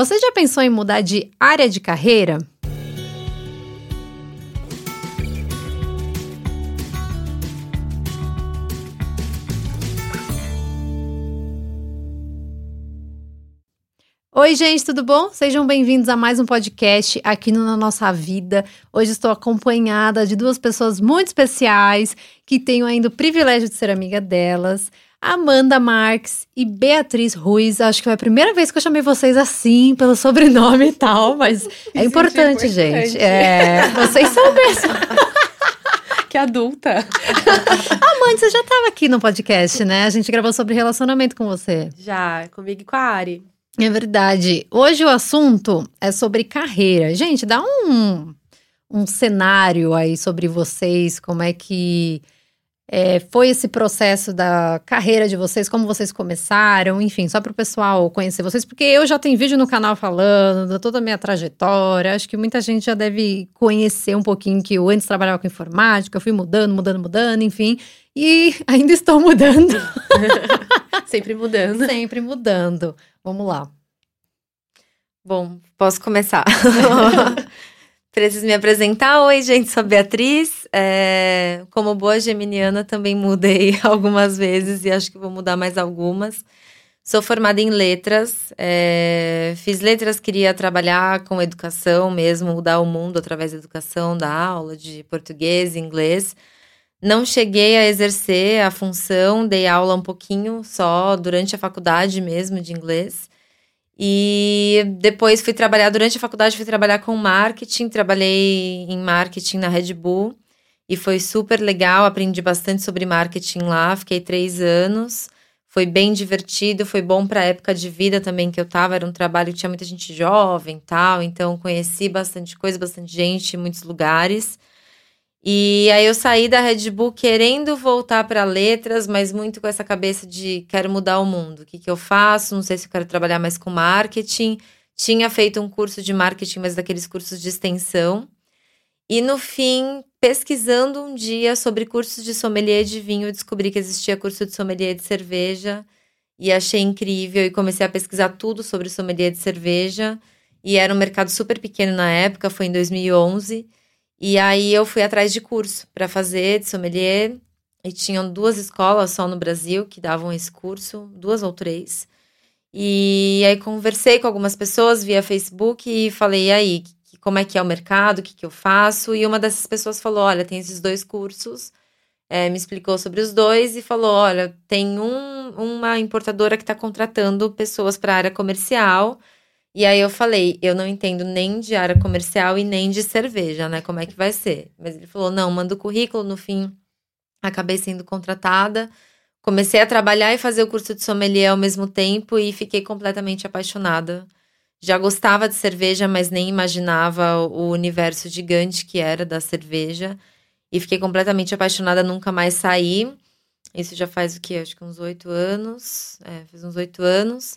Você já pensou em mudar de área de carreira? Oi, gente, tudo bom? Sejam bem-vindos a mais um podcast aqui no Na Nossa Vida. Hoje estou acompanhada de duas pessoas muito especiais que tenho ainda o privilégio de ser amiga delas. Amanda Marques e Beatriz Ruiz. Acho que foi a primeira vez que eu chamei vocês assim, pelo sobrenome e tal, mas é importante, importante, gente. É, vocês são mesmo. que adulta. Amanda, você já estava aqui no podcast, né? A gente gravou sobre relacionamento com você. Já, comigo e com a Ari. É verdade. Hoje o assunto é sobre carreira. Gente, dá um, um cenário aí sobre vocês, como é que é, foi esse processo da carreira de vocês, como vocês começaram, enfim, só para o pessoal conhecer vocês, porque eu já tenho vídeo no canal falando de toda a minha trajetória. Acho que muita gente já deve conhecer um pouquinho que eu antes trabalhava com informática, eu fui mudando, mudando, mudando, enfim, e ainda estou mudando. Sempre mudando. Sempre mudando. Vamos lá. Bom, posso começar. Preciso me apresentar. Oi, gente, sou Beatriz. É, como boa geminiana, também mudei algumas vezes e acho que vou mudar mais algumas. Sou formada em letras, é, fiz letras, queria trabalhar com educação mesmo, mudar o mundo através da educação, da aula de português, inglês. Não cheguei a exercer a função, dei aula um pouquinho só durante a faculdade mesmo de inglês. E depois fui trabalhar, durante a faculdade, fui trabalhar com marketing. Trabalhei em marketing na Red Bull e foi super legal. Aprendi bastante sobre marketing lá. Fiquei três anos. Foi bem divertido, foi bom para a época de vida também que eu tava. Era um trabalho que tinha muita gente jovem tal. Então, conheci bastante coisa, bastante gente muitos lugares. E aí eu saí da Red Bull querendo voltar para letras, mas muito com essa cabeça de quero mudar o mundo. O que, que eu faço? Não sei se eu quero trabalhar mais com marketing. Tinha feito um curso de marketing, mas daqueles cursos de extensão. E no fim, pesquisando um dia sobre cursos de sommelier de vinho, eu descobri que existia curso de sommelier de cerveja e achei incrível e comecei a pesquisar tudo sobre sommelier de cerveja. E era um mercado super pequeno na época, foi em 2011. E aí eu fui atrás de curso para fazer de sommelier. E tinham duas escolas só no Brasil que davam esse curso, duas ou três. E aí conversei com algumas pessoas via Facebook e falei, e aí, como é que é o mercado, o que, que eu faço? E uma dessas pessoas falou, olha, tem esses dois cursos. É, me explicou sobre os dois e falou, olha, tem um, uma importadora que está contratando pessoas para a área comercial e aí eu falei, eu não entendo nem de área comercial e nem de cerveja, né? Como é que vai ser? Mas ele falou, não, manda o currículo, no fim acabei sendo contratada. Comecei a trabalhar e fazer o curso de sommelier ao mesmo tempo e fiquei completamente apaixonada. Já gostava de cerveja, mas nem imaginava o universo gigante que era da cerveja. E fiquei completamente apaixonada, nunca mais saí. Isso já faz o quê? Acho que uns oito anos. É, faz uns oito anos.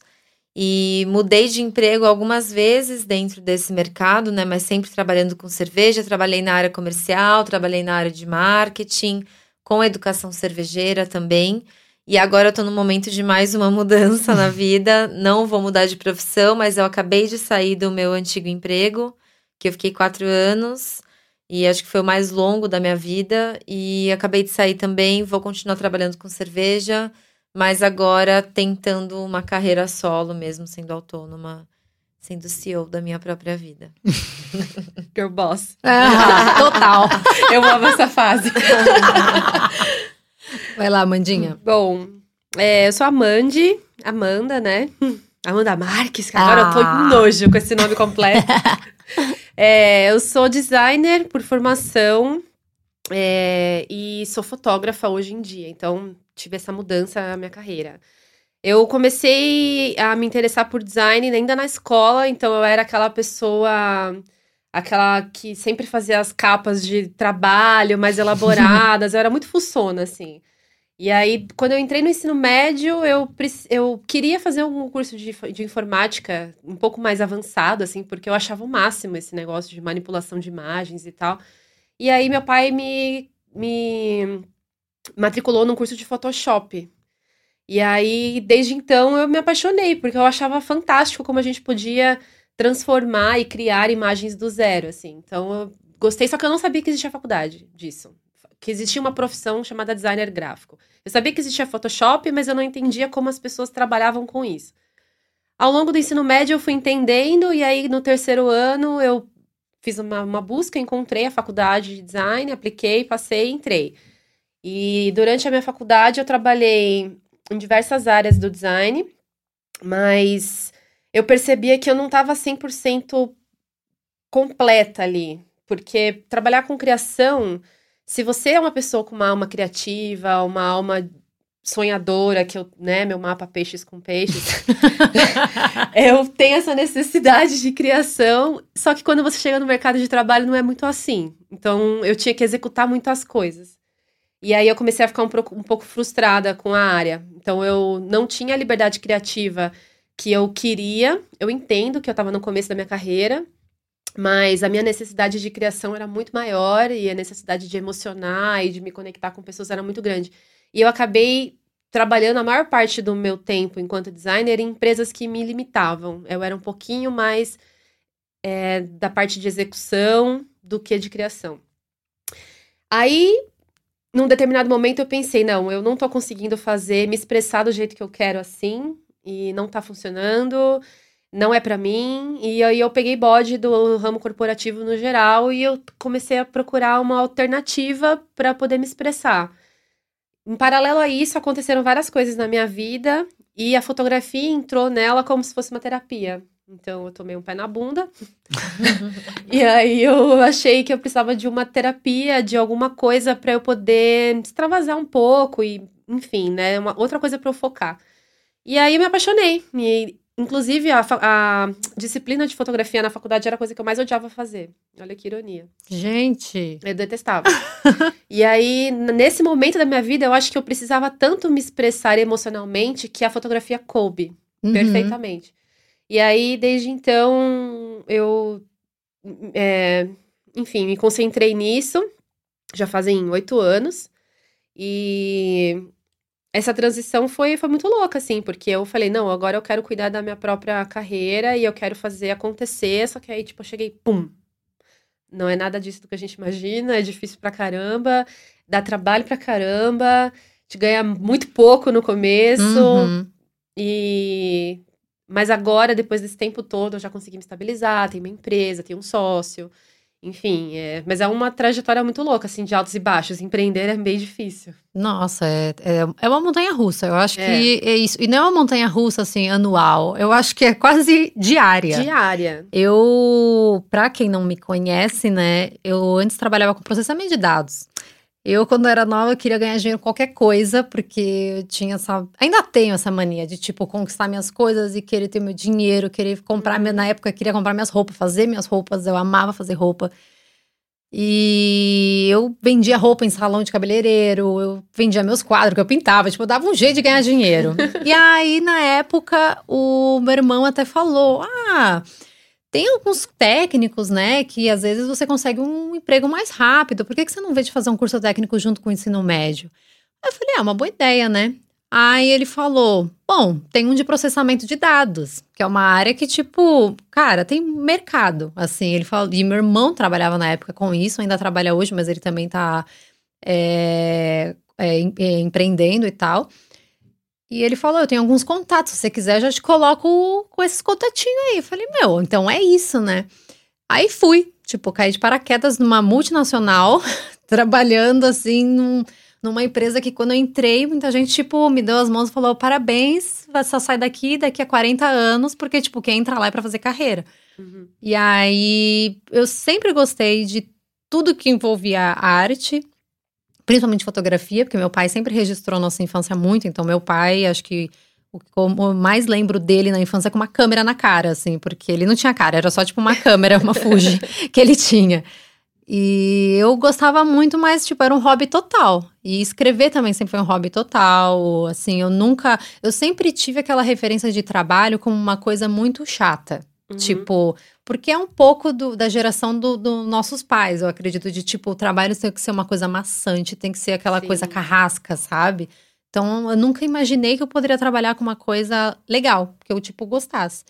E mudei de emprego algumas vezes dentro desse mercado, né? Mas sempre trabalhando com cerveja. Trabalhei na área comercial, trabalhei na área de marketing, com educação cervejeira também. E agora eu tô no momento de mais uma mudança na vida. Não vou mudar de profissão, mas eu acabei de sair do meu antigo emprego, que eu fiquei quatro anos. E acho que foi o mais longo da minha vida. E acabei de sair também. Vou continuar trabalhando com cerveja mas agora tentando uma carreira solo mesmo, sendo autônoma, sendo CEO da minha própria vida. Girl boss. Ah, total. Eu amo essa fase. Vai lá, Amandinha. Bom, é, eu sou a Mandy, Amanda, né? Amanda Marques, que agora ah. eu tô ah. nojo com esse nome completo. é, eu sou designer por formação é, e sou fotógrafa hoje em dia. Então, tive essa mudança na minha carreira. Eu comecei a me interessar por design ainda na escola, então eu era aquela pessoa aquela que sempre fazia as capas de trabalho mais elaboradas, eu era muito fuçona, assim. E aí, quando eu entrei no ensino médio, eu, eu queria fazer um curso de, de informática um pouco mais avançado, assim, porque eu achava o máximo esse negócio de manipulação de imagens e tal. E aí, meu pai me, me matriculou num curso de Photoshop. E aí, desde então, eu me apaixonei, porque eu achava fantástico como a gente podia transformar e criar imagens do zero, assim. Então, eu gostei, só que eu não sabia que existia faculdade disso. Que existia uma profissão chamada designer gráfico. Eu sabia que existia Photoshop, mas eu não entendia como as pessoas trabalhavam com isso. Ao longo do ensino médio, eu fui entendendo, e aí no terceiro ano eu fiz uma, uma busca, encontrei a faculdade de design, apliquei, passei, entrei. E durante a minha faculdade eu trabalhei em diversas áreas do design, mas eu percebia que eu não estava 100% completa ali, porque trabalhar com criação, se você é uma pessoa com uma alma criativa, uma alma sonhadora, que eu, né, meu mapa peixes com peixes, eu tenho essa necessidade de criação, só que quando você chega no mercado de trabalho não é muito assim. Então eu tinha que executar muitas coisas. E aí eu comecei a ficar um, um pouco frustrada com a área. Então eu não tinha a liberdade criativa que eu queria. Eu entendo que eu estava no começo da minha carreira, mas a minha necessidade de criação era muito maior e a necessidade de emocionar e de me conectar com pessoas era muito grande. E eu acabei trabalhando a maior parte do meu tempo enquanto designer em empresas que me limitavam. Eu era um pouquinho mais é, da parte de execução do que de criação. Aí num determinado momento eu pensei, não, eu não tô conseguindo fazer, me expressar do jeito que eu quero assim, e não tá funcionando, não é para mim. E aí eu peguei bode do ramo corporativo no geral e eu comecei a procurar uma alternativa para poder me expressar. Em paralelo a isso, aconteceram várias coisas na minha vida e a fotografia entrou nela como se fosse uma terapia. Então eu tomei um pé na bunda. e aí eu achei que eu precisava de uma terapia, de alguma coisa para eu poder extravasar um pouco e, enfim, né, uma outra coisa para eu focar. E aí eu me apaixonei. E, inclusive a, a, disciplina de fotografia na faculdade era a coisa que eu mais odiava fazer. Olha que ironia. Gente, eu detestava. e aí nesse momento da minha vida eu acho que eu precisava tanto me expressar emocionalmente que a fotografia coube uhum. perfeitamente. E aí, desde então, eu, é, enfim, me concentrei nisso. Já fazem oito anos. E essa transição foi, foi muito louca, assim, porque eu falei, não, agora eu quero cuidar da minha própria carreira e eu quero fazer acontecer. Só que aí, tipo, eu cheguei, pum. Não é nada disso do que a gente imagina, é difícil pra caramba, dá trabalho pra caramba, te ganha muito pouco no começo. Uhum. E mas agora, depois desse tempo todo, eu já consegui me estabilizar, tenho uma empresa, tenho um sócio. Enfim, é, mas é uma trajetória muito louca, assim, de altos e baixos. Empreender é bem difícil. Nossa, é, é, é uma montanha russa. Eu acho é. que é isso. E não é uma montanha russa, assim, anual. Eu acho que é quase diária. Diária. Eu, pra quem não me conhece, né, eu antes trabalhava com processamento de dados. Eu, quando era nova, queria ganhar dinheiro com qualquer coisa, porque eu tinha essa. Ainda tenho essa mania de, tipo, conquistar minhas coisas e querer ter meu dinheiro, querer comprar. Uhum. Na época, eu queria comprar minhas roupas, fazer minhas roupas, eu amava fazer roupa. E eu vendia roupa em salão de cabeleireiro, eu vendia meus quadros que eu pintava, tipo, eu dava um jeito de ganhar dinheiro. e aí, na época, o meu irmão até falou: Ah tem alguns técnicos, né, que às vezes você consegue um emprego mais rápido. Por que, que você não vê de fazer um curso técnico junto com o ensino médio? Eu falei, ah, uma boa ideia, né? Aí ele falou: Bom, tem um de processamento de dados, que é uma área que, tipo, cara, tem mercado. Assim, ele falou. E meu irmão trabalhava na época com isso, ainda trabalha hoje, mas ele também tá é, é, empreendendo e tal. E ele falou: Eu tenho alguns contatos, se você quiser, já te coloco com esses contatinhos aí. Eu falei: Meu, então é isso, né? Aí fui, tipo, caí de paraquedas numa multinacional, trabalhando assim num, numa empresa que quando eu entrei, muita gente, tipo, me deu as mãos e falou: Parabéns, você só sai daqui daqui a 40 anos, porque, tipo, quem entra lá é pra fazer carreira. Uhum. E aí eu sempre gostei de tudo que envolvia arte principalmente fotografia, porque meu pai sempre registrou nossa infância muito, então meu pai, acho que o que eu mais lembro dele na infância é com uma câmera na cara, assim, porque ele não tinha cara, era só tipo uma câmera, uma Fuji que ele tinha. E eu gostava muito, mas, tipo, era um hobby total. E escrever também sempre foi um hobby total. Assim, eu nunca. Eu sempre tive aquela referência de trabalho como uma coisa muito chata. Uhum. Tipo, porque é um pouco do, da geração dos do nossos pais, eu acredito, de tipo, o trabalho tem que ser uma coisa maçante, tem que ser aquela Sim. coisa carrasca, sabe? Então, eu nunca imaginei que eu poderia trabalhar com uma coisa legal, que eu, tipo, gostasse.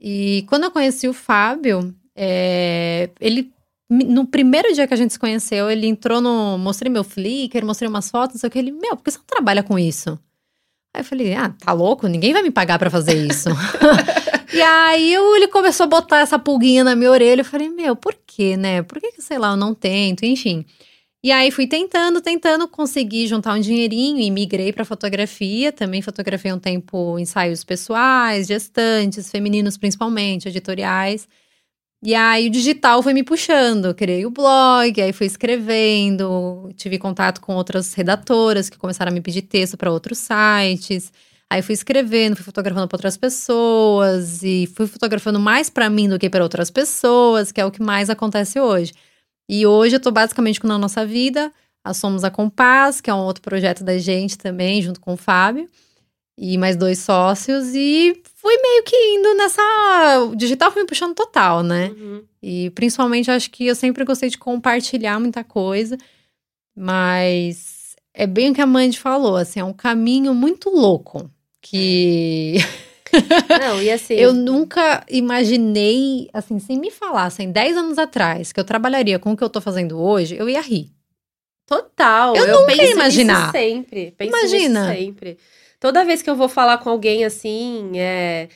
E quando eu conheci o Fábio, é, ele no primeiro dia que a gente se conheceu, ele entrou no. Mostrei meu Flickr, mostrei umas fotos, não sei o que. Ele, meu, por que você não trabalha com isso? Aí eu falei, ah, tá louco? Ninguém vai me pagar para fazer isso. e aí eu, ele começou a botar essa pulguinha na minha orelha. Eu falei, meu, por quê, né? Por que, que sei lá, eu não tento? Enfim. E aí fui tentando, tentando, consegui juntar um dinheirinho e migrei para fotografia. Também fotografei um tempo ensaios pessoais, gestantes, femininos principalmente, editoriais. E aí o digital foi me puxando, criei o blog, aí fui escrevendo, tive contato com outras redatoras que começaram a me pedir texto para outros sites. Aí fui escrevendo, fui fotografando para outras pessoas e fui fotografando mais para mim do que para outras pessoas, que é o que mais acontece hoje. E hoje eu tô basicamente com Na Nossa Vida, a Somos a Compás, que é um outro projeto da gente também, junto com o Fábio e mais dois sócios e fui meio que indo nessa. O digital foi me puxando total, né? Uhum. E principalmente acho que eu sempre gostei de compartilhar muita coisa, mas é bem o que a Mandy falou, assim, é um caminho muito louco que. Não, e assim. eu nunca imaginei, assim, se me falassem 10 anos atrás que eu trabalharia com o que eu tô fazendo hoje, eu ia rir. Total. Eu, eu nunca ia imaginar. sempre. Penso Imagina. sempre. Toda vez que eu vou falar com alguém assim, é,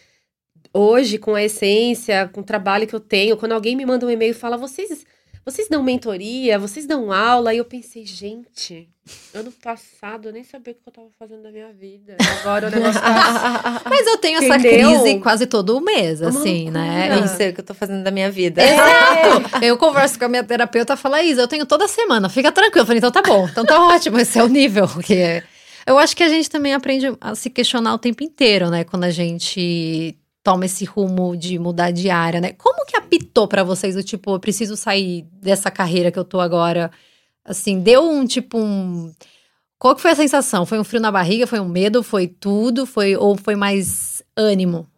hoje, com a essência, com o trabalho que eu tenho, quando alguém me manda um e-mail e fala, vocês, vocês dão mentoria, vocês dão aula, aí eu pensei, gente, ano passado eu nem sabia o que eu tava fazendo da minha vida. Agora o negócio tá... Mas eu tenho essa crise quase todo mês, assim, né? Eu não sei o que eu tô fazendo da minha vida. Exato. eu converso com a minha terapeuta e fala, Isa, eu tenho toda semana, fica tranquilo. Eu falei, então tá bom, então tá ótimo, esse é o nível que é. Eu acho que a gente também aprende a se questionar o tempo inteiro, né? Quando a gente toma esse rumo de mudar de área, né? Como que apitou para vocês o tipo, eu preciso sair dessa carreira que eu tô agora? Assim, deu um tipo um Qual que foi a sensação? Foi um frio na barriga, foi um medo, foi tudo, foi ou foi mais ânimo?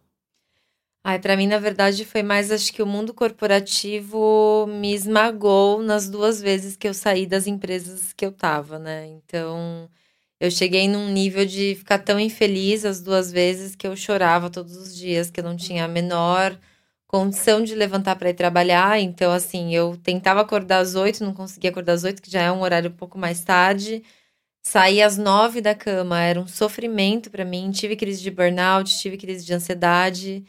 Ai, para mim, na verdade, foi mais acho que o mundo corporativo me esmagou nas duas vezes que eu saí das empresas que eu tava, né? Então, eu cheguei num nível de ficar tão infeliz as duas vezes que eu chorava todos os dias, que eu não tinha a menor condição de levantar para ir trabalhar. Então, assim, eu tentava acordar às oito, não conseguia acordar às oito, que já é um horário um pouco mais tarde. Saí às nove da cama, era um sofrimento para mim. Tive crise de burnout, tive crise de ansiedade.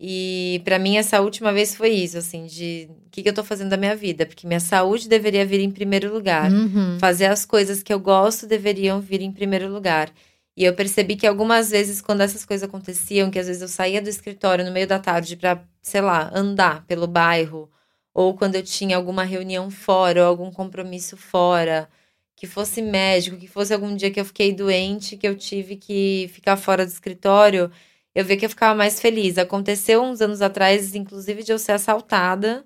E para mim essa última vez foi isso, assim, de o que, que eu tô fazendo da minha vida, porque minha saúde deveria vir em primeiro lugar. Uhum. Fazer as coisas que eu gosto deveriam vir em primeiro lugar. E eu percebi que algumas vezes quando essas coisas aconteciam, que às vezes eu saía do escritório no meio da tarde para, sei lá, andar pelo bairro, ou quando eu tinha alguma reunião fora, ou algum compromisso fora, que fosse médico, que fosse algum dia que eu fiquei doente, que eu tive que ficar fora do escritório, eu vi que eu ficava mais feliz. Aconteceu uns anos atrás, inclusive, de eu ser assaltada.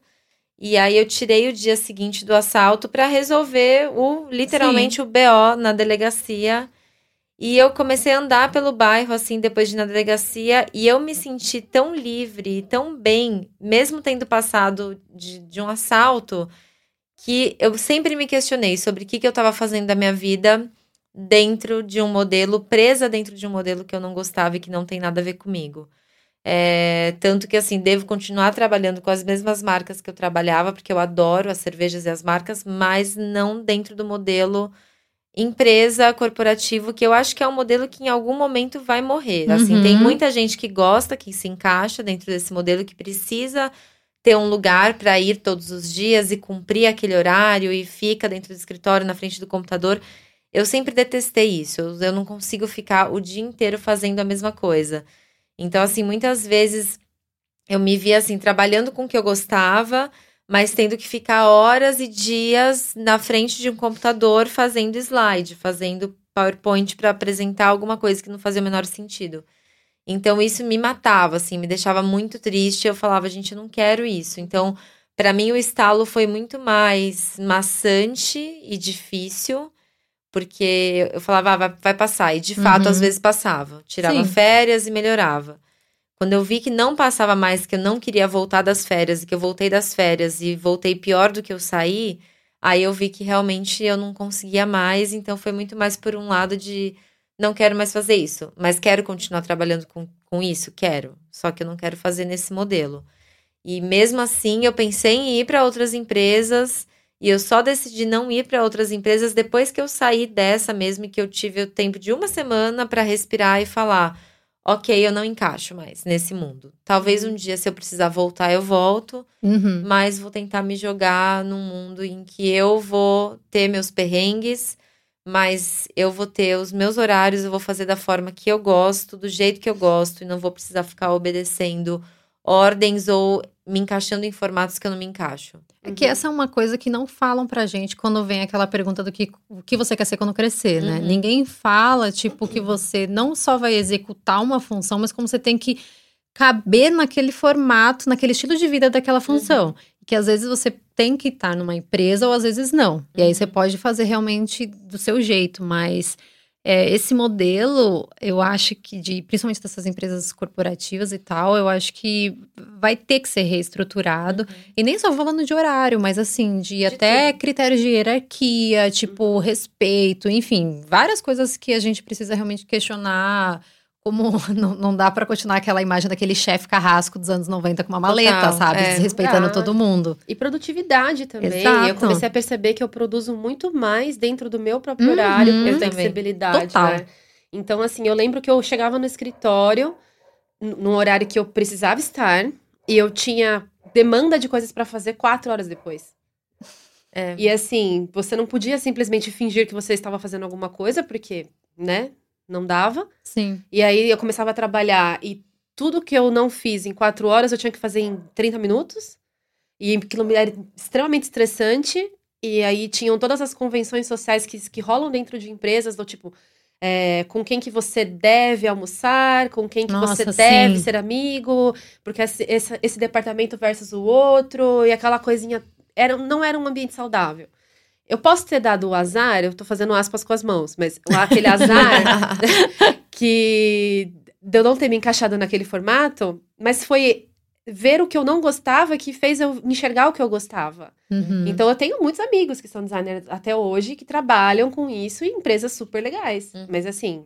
E aí eu tirei o dia seguinte do assalto para resolver o literalmente Sim. o BO na delegacia. E eu comecei a andar pelo bairro assim depois de ir na delegacia e eu me senti tão livre, tão bem, mesmo tendo passado de, de um assalto, que eu sempre me questionei sobre o que, que eu estava fazendo da minha vida dentro de um modelo, presa dentro de um modelo que eu não gostava e que não tem nada a ver comigo. É, tanto que, assim, devo continuar trabalhando com as mesmas marcas que eu trabalhava, porque eu adoro as cervejas e as marcas, mas não dentro do modelo empresa corporativo, que eu acho que é um modelo que em algum momento vai morrer. Assim, uhum. tem muita gente que gosta, que se encaixa dentro desse modelo, que precisa ter um lugar para ir todos os dias e cumprir aquele horário e fica dentro do escritório, na frente do computador. Eu sempre detestei isso. Eu, não consigo ficar o dia inteiro fazendo a mesma coisa. Então, assim, muitas vezes eu me via assim, trabalhando com o que eu gostava, mas tendo que ficar horas e dias na frente de um computador fazendo slide, fazendo PowerPoint para apresentar alguma coisa que não fazia o menor sentido. Então, isso me matava, assim, me deixava muito triste. Eu falava, gente, eu não quero isso. Então, para mim, o estalo foi muito mais maçante e difícil porque eu falava, ah, vai, vai, passar. E de fato, uhum. às vezes passava. Tirava Sim. férias e melhorava. Quando eu vi que não passava mais, que eu não queria voltar das férias, e que eu voltei das férias e voltei pior do que eu saí, aí eu vi que realmente eu não conseguia mais. Então foi muito mais por um lado de não quero mais fazer isso, mas quero continuar trabalhando com, com isso? Quero. Só que eu não quero fazer nesse modelo. E mesmo assim, eu pensei em ir para outras empresas e eu só decidi não ir para outras empresas depois que eu saí dessa mesmo e que eu tive o tempo de uma semana para respirar e falar: ok, eu não encaixo mais nesse mundo. Talvez um dia, se eu precisar voltar, eu volto, Uhum. mas vou tentar me jogar num mundo em que eu vou ter meus perrengues, mas eu vou ter os meus horários, eu vou fazer da forma que eu gosto, do jeito que eu gosto, e não vou precisar ficar obedecendo ordens ou me encaixando em formatos que eu não me encaixo. É que essa é uma coisa que não falam pra gente quando vem aquela pergunta do que, o que você quer ser quando crescer, né? Uhum. Ninguém fala, tipo, que você não só vai executar uma função, mas como você tem que caber naquele formato, naquele estilo de vida daquela função. Que às vezes você tem que estar numa empresa ou às vezes não. E aí você pode fazer realmente do seu jeito, mas é, esse modelo, eu acho que de, principalmente dessas empresas corporativas e tal, eu acho que vai ter que ser reestruturado. E nem só falando de horário, mas assim, de, até tudo. critérios de hierarquia, tipo, respeito, enfim, várias coisas que a gente precisa realmente questionar. Como não, não dá pra continuar aquela imagem daquele chefe carrasco dos anos 90 com uma maleta, Total, sabe? é. Desrespeitando Ah. todo mundo. E produtividade também. Exato. Eu comecei a perceber que eu produzo muito mais dentro do meu próprio Uhum. horário, Eu também. flexibilidade. Total. né? Então, assim, eu lembro que eu chegava no escritório, num horário que eu precisava estar, e eu tinha demanda de coisas pra fazer quatro horas depois. É. E assim, você não podia simplesmente fingir que você estava fazendo alguma coisa, porque, né, não dava. Sim. E aí eu começava a trabalhar e tudo que eu não fiz em quatro horas eu tinha que fazer em 30 minutos. E aquilo era extremamente estressante. E aí tinham todas as convenções sociais que, que rolam dentro de empresas, do tipo, é, com quem que você deve almoçar, com quem que você Nossa, deve sim. ser amigo, porque esse, esse, esse departamento versus o outro, e aquela coisinha. Era, não era um ambiente saudável. Eu posso ter dado o azar, eu tô fazendo aspas com as mãos, mas aquele azar que de eu não ter me encaixado naquele formato, mas foi ver o que eu não gostava que fez eu enxergar o que eu gostava. Uhum. Então eu tenho muitos amigos que são designers até hoje que trabalham com isso em empresas super legais. Uhum. Mas assim,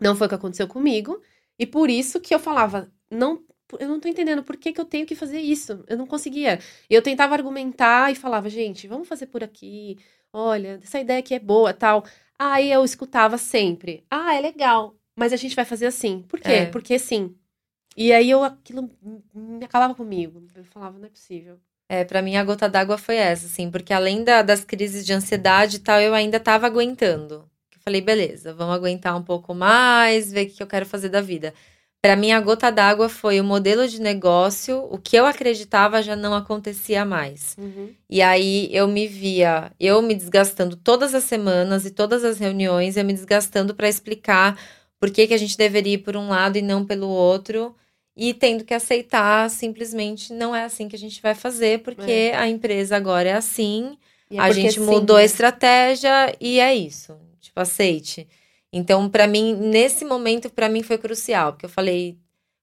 não foi o que aconteceu comigo. E por isso que eu falava, não, eu não tô entendendo por que, que eu tenho que fazer isso. Eu não conseguia. Eu tentava argumentar e falava, gente, vamos fazer por aqui. Olha, essa ideia aqui é boa, tal. Aí eu escutava sempre, ah, é legal, mas a gente vai fazer assim. Por quê? É. Porque sim. E aí eu aquilo me acabava comigo. Eu falava, não é possível. É, pra mim a gota d'água foi essa, assim, porque além da- das crises de ansiedade e tal, eu ainda tava aguentando. Eu falei, beleza, vamos aguentar um pouco mais, ver o que eu quero fazer da vida. Pra mim, a gota d'água foi o modelo de negócio, o que eu acreditava já não acontecia mais. E aí eu me via, eu me desgastando todas as semanas e todas as reuniões, eu me desgastando pra explicar por que, que a gente deveria ir por um lado e não pelo outro. E tendo que aceitar, simplesmente não é assim que a gente vai fazer, porque a empresa agora é assim, é a gente sim, mudou a né? estratégia e é isso. Tipo, aceite. Então, pra mim, nesse momento, pra mim foi crucial, porque eu falei,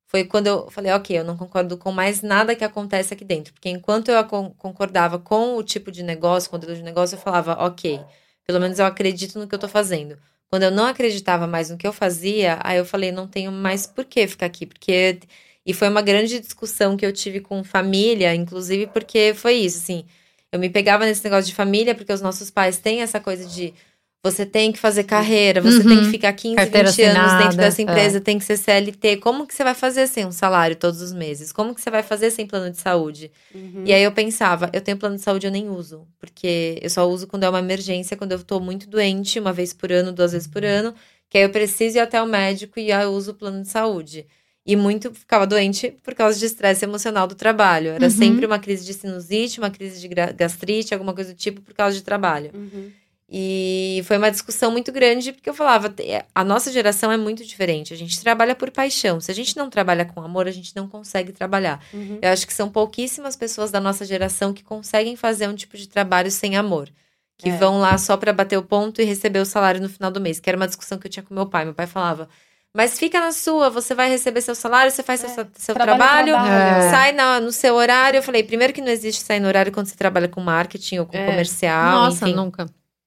foi quando eu falei, ok, eu não concordo com mais nada que acontece aqui dentro, porque enquanto eu con- concordava com o tipo de negócio, com o modelo de negócio, eu falava, ok, pelo menos eu acredito no que eu tô fazendo. Quando eu não acreditava mais no que eu fazia, aí eu falei, não tenho mais por que ficar aqui, porque e foi uma grande discussão que eu tive com família, inclusive porque foi isso, assim, eu me pegava nesse negócio de família, porque os nossos pais têm essa coisa de você tem que fazer carreira, você Uhum. tem que ficar 15, Carteira 20 anos assinada, dentro dessa é. empresa, tem que ser CLT. Como que você vai fazer sem um salário todos os meses? Como que você vai fazer sem plano de saúde? Uhum. E aí eu pensava, eu tenho plano de saúde, eu nem uso. Porque eu só uso quando é uma emergência, quando eu tô muito doente, uma vez por ano, duas vezes por ano. Que aí eu preciso ir até o médico e aí eu uso o plano de saúde. E muito ficava doente por causa de estresse emocional do trabalho. Era Uhum. sempre uma crise de sinusite, uma crise de gastrite, alguma coisa do tipo, por causa de trabalho. Uhum. E foi uma discussão muito grande, porque eu falava, "Te- a nossa geração é muito diferente. A gente trabalha por paixão. Se a gente não trabalha com amor, a gente não consegue trabalhar. Uhum. Eu acho que são pouquíssimas pessoas da nossa geração que conseguem fazer um tipo de trabalho sem amor. Que É. vão lá só pra bater o ponto e receber o salário no final do mês. Que era uma discussão que eu tinha com meu pai. Meu pai falava, mas fica na sua, você vai receber seu salário, você faz É, seu, seu trabalho, trabalho, trabalho. É. sai na- no seu horário. Eu falei, primeiro que não existe sair no horário quando você trabalha com marketing ou com É. comercial, Nossa, enfim. nunca.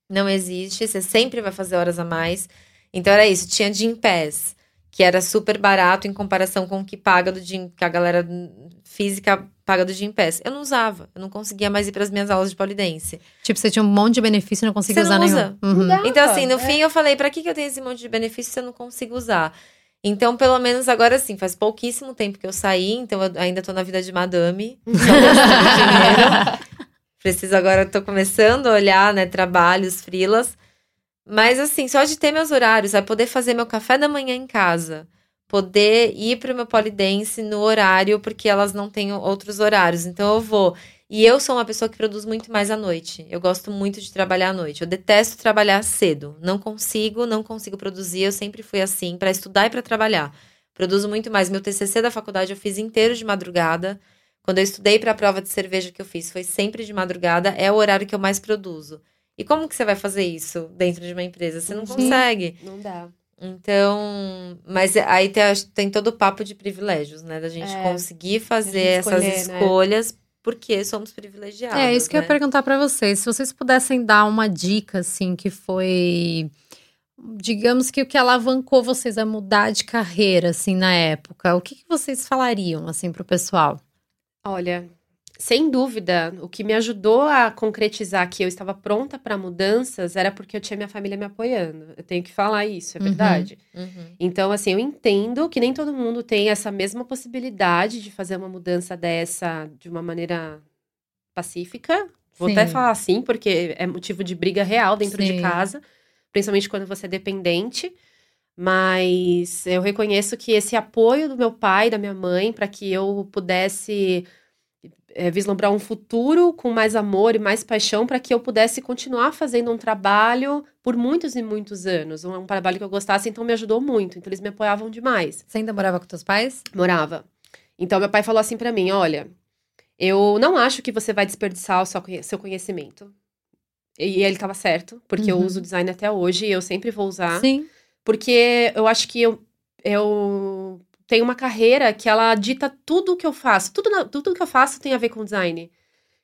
Não existe, você sempre vai fazer horas a mais. Então era isso, tinha Gym Pass, que era super barato em comparação com o que paga do Gym, que a galera física paga do Gym Pass. Eu não usava, eu não conseguia mais ir para as minhas aulas de polidense. Tipo, você tinha um monte de benefício e não conseguia Você usar não nenhum. usa. Uhum. Não. Então, assim, no É. fim eu falei, pra que, que eu tenho esse monte de benefício se eu não consigo usar? Então, pelo menos agora sim, faz pouquíssimo tempo que eu saí, então eu ainda tô na vida de madame. só dinheiro. Preciso agora, tô começando a olhar, né, trabalhos, frilas. Mas assim, só de ter meus horários, vai poder fazer meu café da manhã em casa. Poder ir pro meu polidense no horário, porque elas não têm outros horários. Então eu vou. E eu sou uma pessoa que produz muito mais à noite. Eu gosto muito de trabalhar à noite. Eu detesto trabalhar cedo. Não consigo, não consigo produzir. Eu sempre fui assim, para estudar e para trabalhar. Produzo muito mais. Meu TCC da faculdade eu fiz inteiro de madrugada. Quando eu estudei para a prova de cerveja que eu fiz, foi sempre de madrugada. É o horário que eu mais produzo. E como que você vai fazer isso dentro de uma empresa? Você não Sim. consegue. Não dá. Então, mas aí tem, tem todo o papo de privilégios, né? Da gente É, conseguir fazer escolher, essas né? escolhas porque somos privilegiados. É, isso que eu né? ia perguntar pra vocês. Se vocês pudessem dar uma dica, assim, que foi. Digamos que o que alavancou vocês a mudar de carreira, assim, na época, o que, que vocês falariam, assim, pro pessoal? Olha, sem dúvida, o que me ajudou a concretizar que eu estava pronta para mudanças era porque eu tinha minha família me apoiando. Eu tenho que falar isso, é Uhum. verdade. Uhum. Então, assim, eu entendo que nem todo mundo tem essa mesma possibilidade de fazer uma mudança dessa de uma maneira pacífica. Vou até Sim. falar assim, porque é motivo de briga real dentro Sim. de casa, principalmente quando você é dependente. Mas eu reconheço que esse apoio do meu pai da minha mãe para que eu pudesse é, vislumbrar um futuro com mais amor e mais paixão para que eu pudesse continuar fazendo um trabalho por muitos e muitos anos. Um, um trabalho que eu gostasse, então me ajudou muito. Então eles me apoiavam demais. Você ainda morava com teus pais? Morava. Então meu pai falou assim para mim: olha, eu não acho que você vai desperdiçar o seu, conhe- seu conhecimento. E ele estava certo, porque eu Uhum. uso design até hoje e eu sempre vou usar. Sim. Porque eu acho que eu, eu tenho uma carreira que ela dita tudo o que eu faço. Tudo, tudo que eu faço tem a ver com design.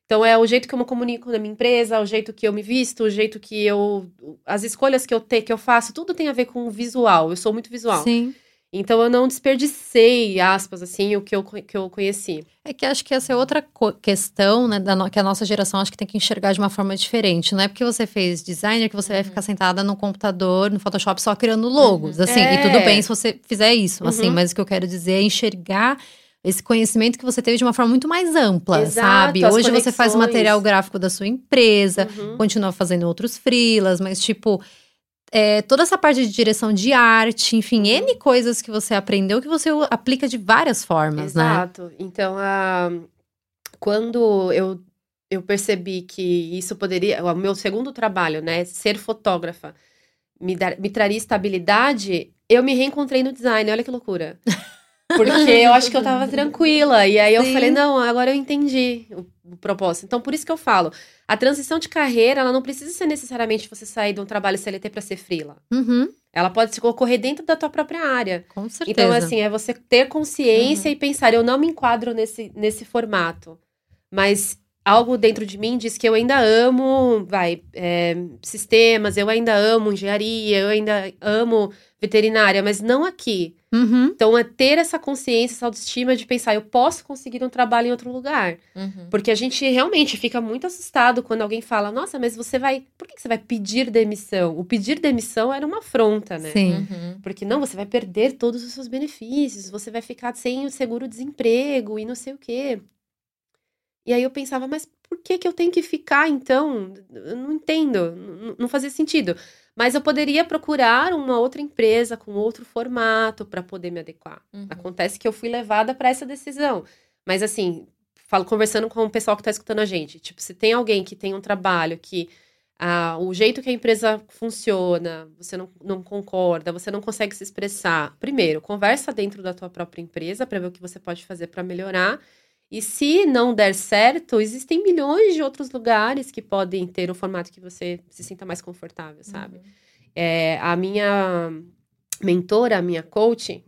Então é o jeito que eu me comunico na minha empresa, o jeito que eu me visto, o jeito que eu. As escolhas que eu, te, que eu faço, tudo tem a ver com o visual. Eu sou muito visual. Sim. Então eu não desperdicei, aspas, assim, o que eu, que eu conheci. É que acho que essa é outra questão, né, da no- que a nossa geração acho que tem que enxergar de uma forma diferente. Não é porque você fez designer que você vai ficar sentada no computador, no Photoshop, só criando logos, assim. É. E tudo bem se você fizer isso, assim. Uhum. Mas o que eu quero dizer é enxergar esse conhecimento que você teve de uma forma muito mais ampla, Exato, sabe? Hoje você faz o conexões. material gráfico da sua empresa, Uhum. continua fazendo outros freelas, mas tipo... é, toda essa parte de direção de arte, enfim, N coisas que você aprendeu que você aplica de várias formas, né? Exato. Então, a- quando eu, eu percebi que isso poderia. O meu segundo trabalho, né? Ser fotógrafa, me, dar, me traria estabilidade, eu me reencontrei no design. Olha que loucura. Porque eu acho que eu tava tranquila. E aí eu Sim. falei, não, agora eu entendi o, o propósito. Então, por isso que eu falo. A transição de carreira, ela não precisa ser necessariamente você sair de um trabalho CLT para ser freela. Uhum, Ela pode se ocorrer dentro da tua própria área. com certeza. Então, assim, é você ter consciência Uhum. e pensar, eu não me enquadro nesse, nesse formato. Mas algo dentro de mim diz que eu ainda amo, vai, é, sistemas, eu ainda amo engenharia, eu ainda amo veterinária, mas não aqui. Uhum. Então, é ter essa consciência, essa autoestima de pensar, eu posso conseguir um trabalho em outro lugar. Uhum. Porque a gente realmente fica muito assustado quando alguém fala, nossa, mas você vai. Por que você vai pedir demissão? O pedir demissão era uma afronta, né? Sim. Uhum. Porque não, você vai perder todos os seus benefícios, você vai ficar sem o seguro-desemprego e não sei o quê. E aí eu pensava, mas por que que eu tenho que ficar então? Eu não entendo, não fazia sentido. Mas eu poderia procurar uma outra empresa com outro formato para poder me adequar. Uhum. Acontece que eu fui levada para essa decisão. Mas assim, falo conversando com o pessoal que está escutando a gente, tipo, se tem alguém que tem um trabalho que ah, o jeito que a empresa funciona, você não, não concorda, você não consegue se expressar. Primeiro, conversa dentro da tua própria empresa para ver o que você pode fazer para melhorar. E se não der certo, existem milhões de outros lugares que podem ter um formato que você se sinta mais confortável, sabe? Uhum. É, a minha mentora, a minha coach,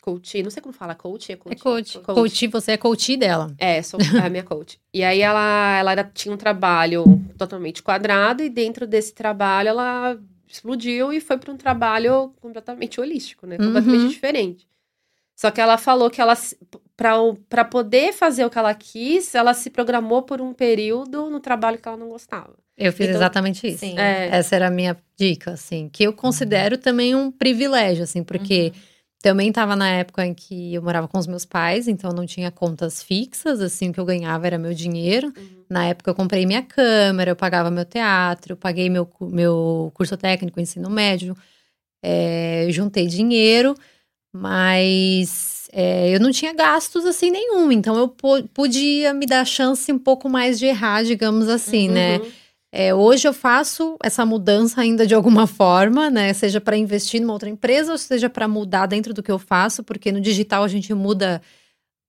coach, não sei como fala, coach? É coach? É coach. coach. você é coach dela. É, sou a minha coach. E aí ela, ela era- tinha um trabalho totalmente quadrado e dentro desse trabalho ela explodiu e foi para um trabalho completamente holístico, né? Completamente uhum. diferente. Só que ela falou que ela para poder fazer o que ela quis, ela se programou por um período no trabalho que ela não gostava. Eu fiz então, exatamente isso. É. Essa era a minha dica, assim, que eu considero uhum. também um privilégio, assim, porque uhum. também estava na época em que eu morava com os meus pais, então não tinha contas fixas, assim, o que eu ganhava era meu dinheiro. Uhum. Na época eu comprei minha câmera, eu pagava meu teatro, eu paguei meu, meu curso técnico, ensino médio, é, juntei dinheiro. Mas é, eu não tinha gastos assim nenhum, então eu podia me dar chance um pouco mais de errar, digamos assim, né? uhum. né? É, hoje eu faço essa mudança ainda de alguma forma, né? Seja para investir numa outra empresa ou seja para mudar dentro do que eu faço, porque no digital a gente muda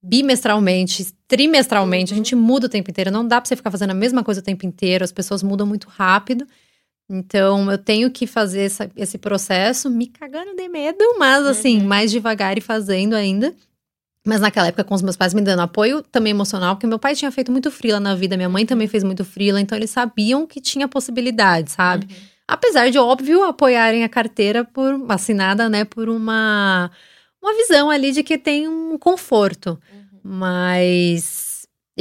bimestralmente, trimestralmente, uhum. a gente muda o tempo inteiro. Não dá para você ficar fazendo a mesma coisa o tempo inteiro, as pessoas mudam muito rápido. Então, eu tenho que fazer essa, esse processo me cagando de medo, mas assim, uhum. mais devagar e fazendo ainda. Mas naquela época, com os meus pais me dando apoio também emocional, porque meu pai tinha feito muito frila na vida, minha mãe também fez muito frila, então eles sabiam que tinha possibilidade, sabe? Uhum. Apesar de, óbvio, apoiarem a carteira por assinada, né, por uma, uma visão ali de que tem um conforto. Uhum. Mas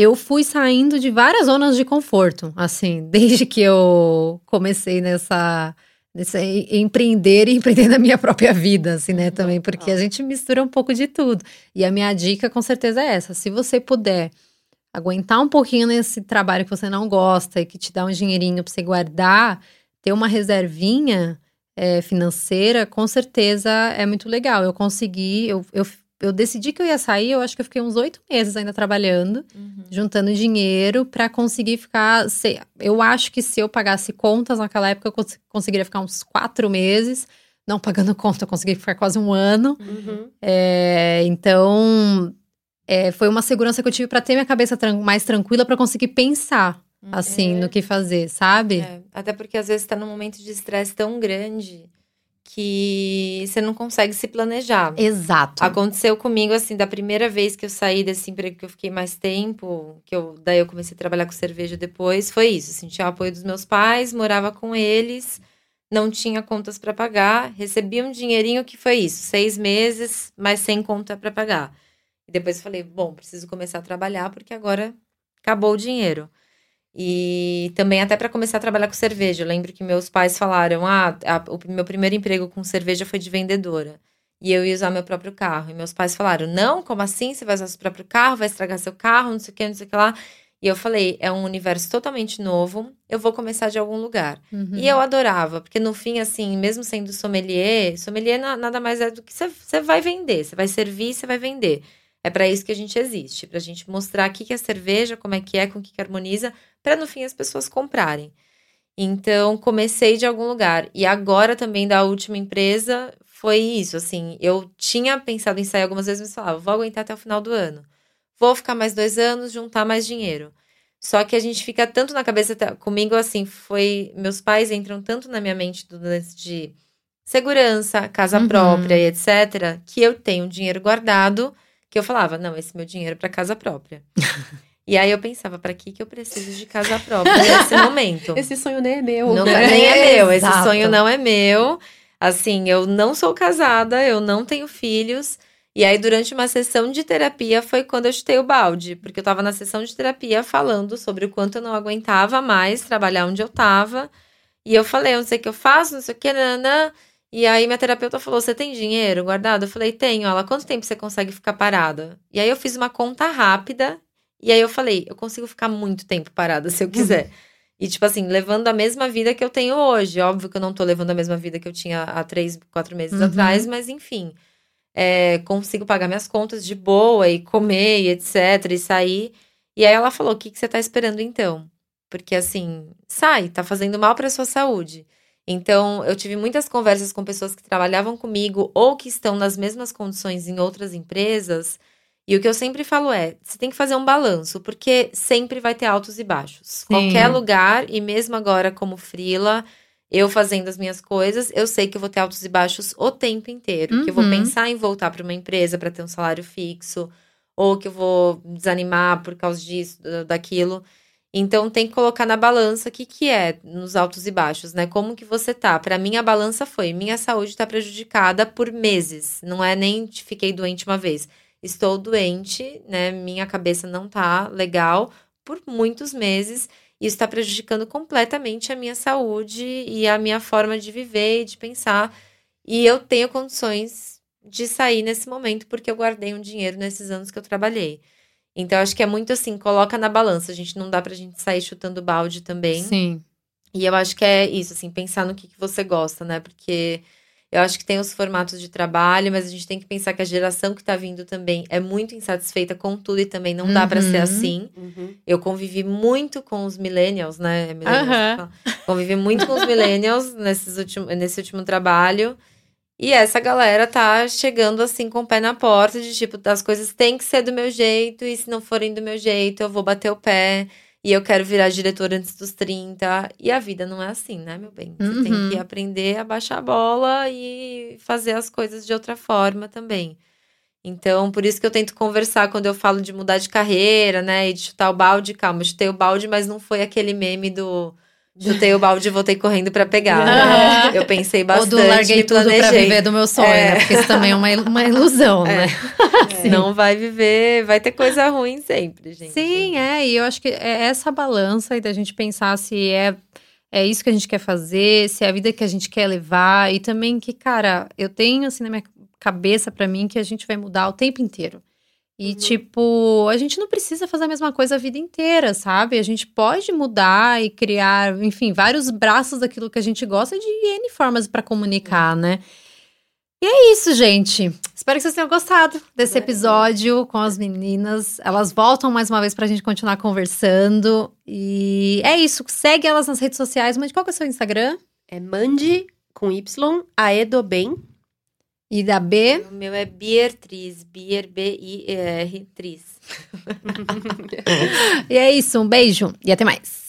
eu fui saindo de várias zonas de conforto, assim, desde que eu comecei nessa, nessa empreender e empreender na minha própria vida, assim, né, também, porque a gente mistura um pouco de tudo. E a minha dica com certeza é essa, se você puder aguentar um pouquinho nesse trabalho que você não gosta e que te dá um dinheirinho para você guardar, ter uma reservinha é, financeira, com certeza é muito legal. Eu consegui, eu, eu eu decidi que eu ia sair, eu acho que eu fiquei uns oito meses ainda trabalhando, uhum. juntando dinheiro para conseguir ficar. Se, eu acho que se eu pagasse contas naquela época, eu cons conseguiria ficar uns quatro meses. Não pagando conta, eu consegui ficar quase um ano. Uhum. É, então, é, foi uma segurança que eu tive para ter minha cabeça tran mais tranquila para conseguir pensar, assim, é. no que fazer, sabe? É, até porque às vezes tá num momento de estresse tão grande que você não consegue se planejar. Exato. Aconteceu comigo assim, da primeira vez que eu saí desse emprego que eu fiquei mais tempo, que eu daí eu comecei a trabalhar com cerveja depois, foi isso, assim, tinha o apoio dos meus pais, morava com eles, não tinha contas para pagar, recebia um dinheirinho que foi isso, seis meses, mas sem conta para pagar. E depois eu falei, bom, preciso começar a trabalhar porque agora acabou o dinheiro. E também até para começar a trabalhar com cerveja. Eu lembro que meus pais falaram: ah, a, o meu primeiro emprego com cerveja foi de vendedora. E eu ia usar meu próprio carro. E meus pais falaram: não, como assim? Você vai usar seu próprio carro, vai estragar seu carro, não sei o que, não sei o que lá. E eu falei: é um universo totalmente novo, eu vou começar de algum lugar. Uhum. E eu adorava, porque no fim, assim, mesmo sendo sommelier, sommelier nada mais é do que você vai vender, você vai servir, você vai vender. É para isso que a gente existe, para a gente mostrar o que é cerveja, como é que é, com o que, que harmoniza, para no fim as pessoas comprarem. Então, comecei de algum lugar. E agora também da última empresa foi isso, assim, eu tinha pensado em sair algumas vezes, mas falava, vou aguentar até o final do ano. Vou ficar mais dois anos, juntar mais dinheiro. Só que a gente fica tanto na cabeça, comigo assim, foi, meus pais entram tanto na minha mente do lance de segurança, casa uhum. própria e etc, que eu tenho dinheiro guardado que eu falava, não, esse meu dinheiro é para casa própria. e aí eu pensava, para que que eu preciso de casa própria nesse momento? Esse sonho nem é meu. Não, né? nem é meu, esse Exato. sonho não é meu. Assim, eu não sou casada, eu não tenho filhos. E aí, durante uma sessão de terapia, foi quando eu chutei o balde. Porque eu tava na sessão de terapia falando sobre o quanto eu não aguentava mais trabalhar onde eu tava. E eu falei, eu não sei o que eu faço, não sei o que, nanã. E aí minha terapeuta falou: Você tem dinheiro guardado? Eu falei: Tenho. Ela, quanto tempo você consegue ficar parada? E aí eu fiz uma conta rápida. E aí eu falei: Eu consigo ficar muito tempo parada se eu quiser. e, tipo assim, levando a mesma vida que eu tenho hoje. Óbvio que eu não tô levando a mesma vida que eu tinha há três, quatro meses uhum. atrás, mas enfim. É, consigo pagar minhas contas de boa e comer e etc. E sair. E aí ela falou: O que, que você tá esperando então? Porque assim, sai, tá fazendo mal pra sua saúde. Então, eu tive muitas conversas com pessoas que trabalhavam comigo ou que estão nas mesmas condições em outras empresas. E o que eu sempre falo é: você tem que fazer um balanço, porque sempre vai ter altos e baixos. Sim. Qualquer lugar, e mesmo agora como frila, eu fazendo as minhas coisas, eu sei que eu vou ter altos e baixos o tempo inteiro. Uhum. Que eu vou uhum. pensar em voltar para uma empresa para ter um salário fixo, ou que eu vou desanimar por causa disso, daquilo. Então tem que colocar na balança o que, que é nos altos e baixos, né? Como que você tá? Para mim a balança foi, minha saúde está prejudicada por meses. Não é nem fiquei doente uma vez. Estou doente, né? Minha cabeça não tá legal por muitos meses. Isso está prejudicando completamente a minha saúde e a minha forma de viver e de pensar. E eu tenho condições de sair nesse momento porque eu guardei um dinheiro nesses anos que eu trabalhei. Então, acho que é muito assim, coloca na balança. A gente não dá pra gente sair chutando balde também. Sim. E eu acho que é isso, assim, pensar no que, que você gosta, né? Porque eu acho que tem os formatos de trabalho, mas a gente tem que pensar que a geração que tá vindo também é muito insatisfeita com tudo e também não dá para ser Uhum. assim. Uhum. Eu convivi muito com os millennials, né? É millennials fala. Convivi muito com os millennials nesses último, nesse último trabalho. E essa galera tá chegando assim com o pé na porta de tipo, as coisas têm que ser do meu jeito, e se não forem do meu jeito, eu vou bater o pé. E eu quero virar diretor antes dos 30. E a vida não é assim, né, meu bem? Você tem Uhum. que aprender a baixar a bola e fazer as coisas de outra forma também. Então, por isso que eu tento conversar quando eu falo de mudar de carreira, né? E de chutar o balde. Calma, chutei o balde, mas não foi aquele meme do chutei o balde e voltei correndo pra pegar. Né? Eu pensei Ou bastante, do larguei tudo pra viver do meu sonho, É. né? Porque isso também é uma, uma ilusão, né? Não vai viver, vai ter coisa ruim sempre, gente. Sim, é, e eu acho que é essa balança e da gente pensar se é, é isso que a gente quer fazer, se é a vida que a gente quer levar, e também que, cara, eu tenho assim na minha cabeça pra mim que a gente vai mudar o tempo inteiro. E, Uhum. tipo, a gente não precisa fazer a mesma coisa a vida inteira, sabe? A gente pode mudar e criar, enfim, vários braços daquilo que a gente gosta de N formas pra comunicar, né? E é isso, gente. Espero que vocês tenham gostado desse episódio com as meninas. Elas voltam mais uma vez pra gente continuar conversando. E é isso. Segue elas nas redes sociais. Mas qual que é o seu Instagram? É Mande com Y, Aedo Bem. E da B. O meu é Biertriz, Bier, B-I-E-R, Tris. E é isso. Um beijo e até mais.